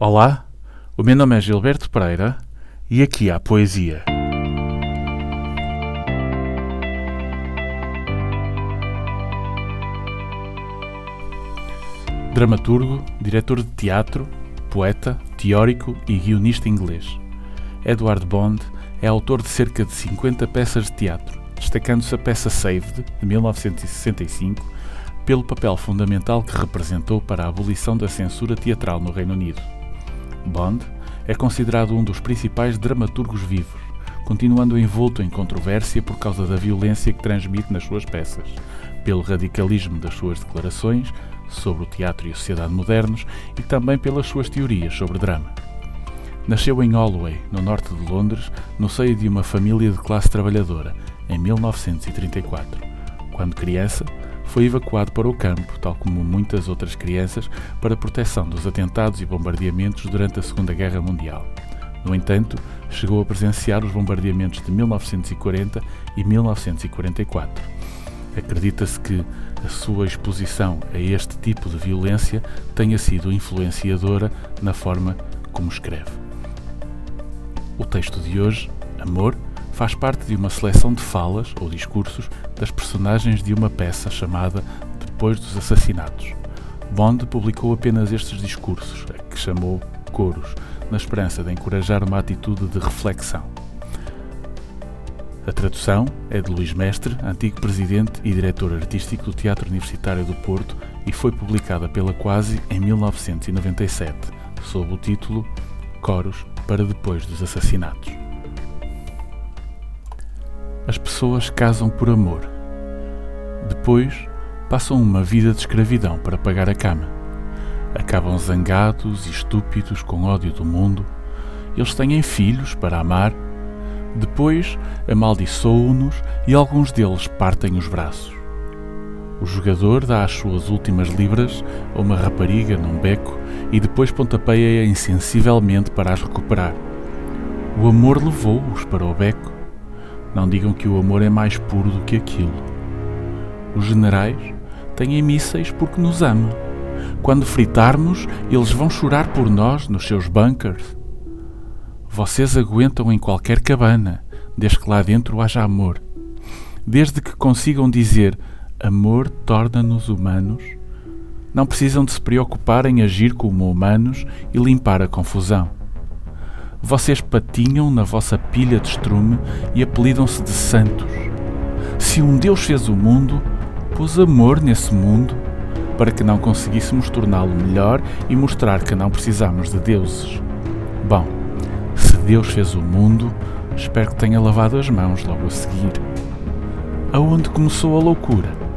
Olá, o meu nome é Gilberto Pereira e aqui há poesia. Dramaturgo, diretor de teatro, poeta, teórico e guionista inglês. Edward Bond é autor de cerca de 50 peças de teatro, destacando-se a peça Saved, de 1965, pelo papel fundamental que representou para a abolição da censura teatral no Reino Unido. Bond é considerado um dos principais dramaturgos vivos, continuando envolto em controvérsia por causa da violência que transmite nas suas peças, pelo radicalismo das suas declarações sobre o teatro e a sociedade modernos e também pelas suas teorias sobre drama. Nasceu em Holloway, no norte de Londres, no seio de uma família de classe trabalhadora, em 1934. Quando criança, foi evacuado para o campo, tal como muitas outras crianças, para proteção dos atentados e bombardeamentos durante a Segunda Guerra Mundial. No entanto, chegou a presenciar os bombardeamentos de 1940 e 1944. Acredita-se que a sua exposição a este tipo de violência tenha sido influenciadora na forma como escreve. O texto de hoje, Amor, faz parte de uma seleção de falas ou discursos das personagens de uma peça chamada Depois dos Assassinatos. Bond publicou apenas estes discursos, a que chamou coros, na esperança de encorajar uma atitude de reflexão. A tradução é de Luís Mestre, antigo presidente e diretor artístico do Teatro Universitário do Porto e foi publicada pela Quasi em 1997, sob o título Coros para depois dos assassinatos. As pessoas casam por amor. Depois, passam uma vida de escravidão para pagar a cama. Acabam zangados e estúpidos com ódio do mundo. Eles têm filhos para amar. Depois, amaldiçoam-nos e alguns deles partem os braços. O jogador dá as suas últimas libras a uma rapariga num beco e depois pontapeia-a insensivelmente para as recuperar. O amor levou-os para o beco não digam que o amor é mais puro do que aquilo. Os generais têm mísseis porque nos amam. Quando fritarmos, eles vão chorar por nós nos seus bunkers. Vocês aguentam em qualquer cabana, desde que lá dentro haja amor. Desde que consigam dizer amor torna-nos humanos, não precisam de se preocupar em agir como humanos e limpar a confusão. Vocês patinham na vossa pilha de estrume e apelidam-se de santos. Se um Deus fez o mundo, pôs amor nesse mundo para que não conseguíssemos torná-lo melhor e mostrar que não precisamos de deuses. Bom, se Deus fez o mundo, espero que tenha lavado as mãos logo a seguir. Aonde começou a loucura?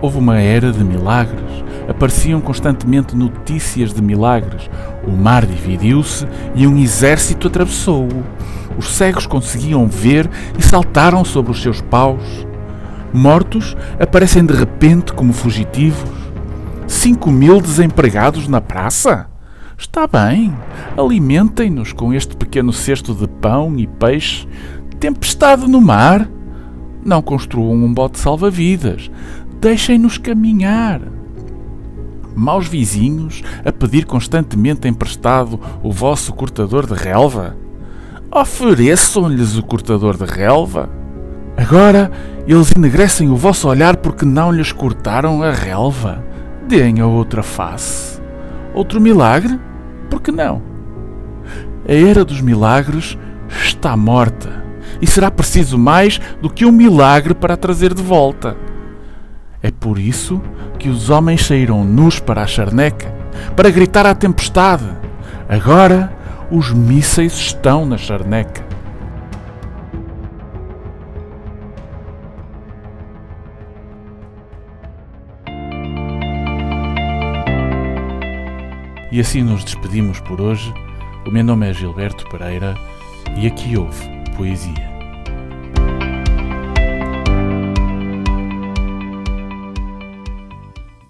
Houve uma era de milagres, apareciam constantemente notícias de milagres. O mar dividiu-se e um exército atravessou-o. Os cegos conseguiam ver e saltaram sobre os seus paus. Mortos aparecem de repente como fugitivos. Cinco mil desempregados na praça? Está bem, alimentem-nos com este pequeno cesto de pão e peixe. Tempestade no mar? Não construam um bote salva-vidas. Deixem-nos caminhar. Maus vizinhos a pedir constantemente emprestado o vosso cortador de relva? Ofereçam-lhes o cortador de relva. Agora eles enegrecem o vosso olhar porque não lhes cortaram a relva. Deem a outra face. Outro milagre? Por que não? A era dos milagres está morta e será preciso mais do que um milagre para a trazer de volta. É por isso que os homens saíram nus para a charneca, para gritar à tempestade. Agora os mísseis estão na charneca. E assim nos despedimos por hoje. O meu nome é Gilberto Pereira e aqui houve poesia.